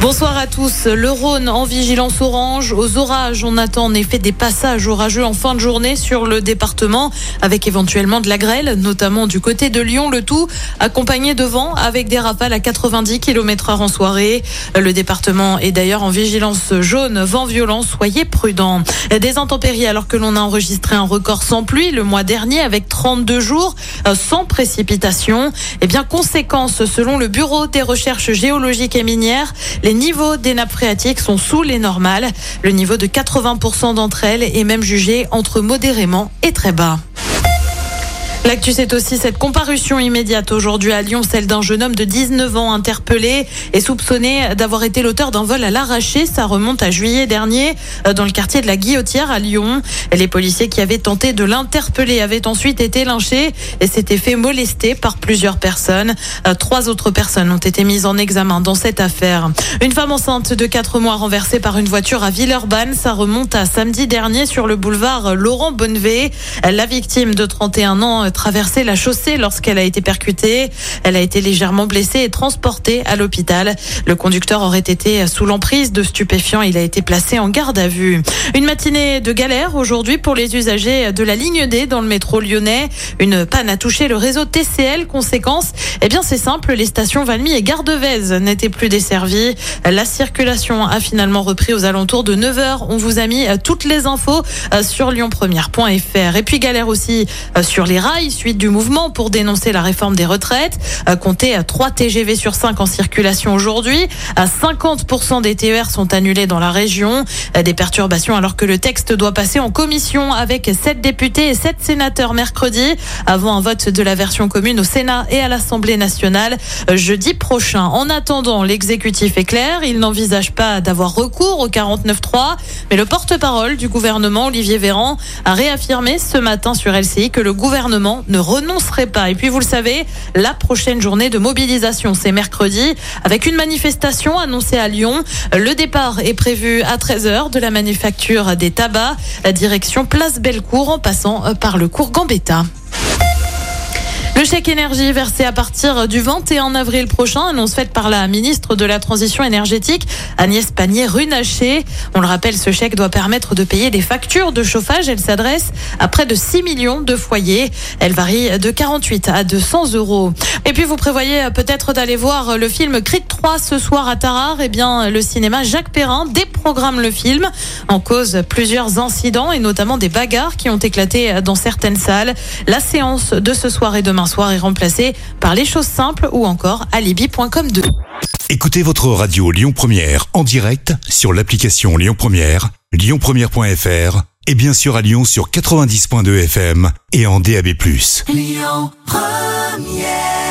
Bonsoir à tous. Le Rhône en vigilance orange. Aux orages, on attend en effet des passages orageux en fin de journée sur le département, avec éventuellement de la grêle, notamment du côté de Lyon. Le tout accompagné de vent avec des rafales à 90 km heure en soirée. Le département est d'ailleurs en vigilance jaune, vent violent. Soyez prudents. Des intempéries alors que l'on a enregistré un record sans pluie le mois dernier avec 32 jours euh, sans précipitation. Et bien, conséquence, selon le Bureau des recherches géologiques et minières, niveaux des nappes phréatiques sont sous les normales. Le niveau de 80% d'entre elles est même jugé entre modérément et très bas. L'actu, c'est aussi cette comparution immédiate aujourd'hui à Lyon, celle d'un jeune homme de 19 ans interpellé et soupçonné d'avoir été l'auteur d'un vol à l'arraché. Ça remonte à juillet dernier euh, dans le quartier de la Guillotière à Lyon. Les policiers qui avaient tenté de l'interpeller avaient ensuite été lynchés et s'étaient fait molester par plusieurs personnes. Euh, trois autres personnes ont été mises en examen dans cette affaire. Une femme enceinte de 4 mois renversée par une voiture à Villeurbanne. Ça remonte à samedi dernier sur le boulevard Laurent Bonnevé. La victime de 31 ans traversé la chaussée lorsqu'elle a été percutée. Elle a été légèrement blessée et transportée à l'hôpital. Le conducteur aurait été sous l'emprise de stupéfiants. Il a été placé en garde à vue. Une matinée de galère aujourd'hui pour les usagers de la ligne D dans le métro lyonnais. Une panne a touché le réseau TCL. Conséquence, eh bien c'est simple, les stations Valmy et Gardevez n'étaient plus desservies. La circulation a finalement repris aux alentours de 9h. On vous a mis toutes les infos sur lyonpremière.fr. Et puis galère aussi sur les rails suite du mouvement pour dénoncer la réforme des retraites. Comptez à 3 TGV sur 5 en circulation aujourd'hui. À 50% des TER sont annulés dans la région. Des perturbations alors que le texte doit passer en commission avec 7 députés et 7 sénateurs mercredi avant un vote de la version commune au Sénat et à l'Assemblée nationale jeudi prochain. En attendant, l'exécutif est clair. Il n'envisage pas d'avoir recours au 49.3, mais le porte-parole du gouvernement, Olivier Véran, a réaffirmé ce matin sur LCI que le gouvernement ne renoncerait pas. Et puis vous le savez, la prochaine journée de mobilisation, c'est mercredi, avec une manifestation annoncée à Lyon. Le départ est prévu à 13h de la manufacture des tabacs, la direction Place Bellecour en passant par le cours Gambetta. Le chèque énergie versé à partir du 21 avril prochain, annonce faite par la ministre de la Transition énergétique, Agnès Pannier-Runacher. On le rappelle, ce chèque doit permettre de payer des factures de chauffage. Elle s'adresse à près de 6 millions de foyers. Elle varie de 48 à 200 euros. Et puis, vous prévoyez peut-être d'aller voir le film Creed 3 ce soir à Tarare. Eh bien, le cinéma Jacques Perrin déprogramme le film en cause plusieurs incidents et notamment des bagarres qui ont éclaté dans certaines salles. La séance de ce soir et demain soir est remplacé par les choses simples ou encore alibi.com 2. Écoutez votre radio Lyon Première en direct sur l'application Lyon Première, lyonpremière.fr et bien sûr à Lyon sur 90.2 FM et en DAB+. Lyon Première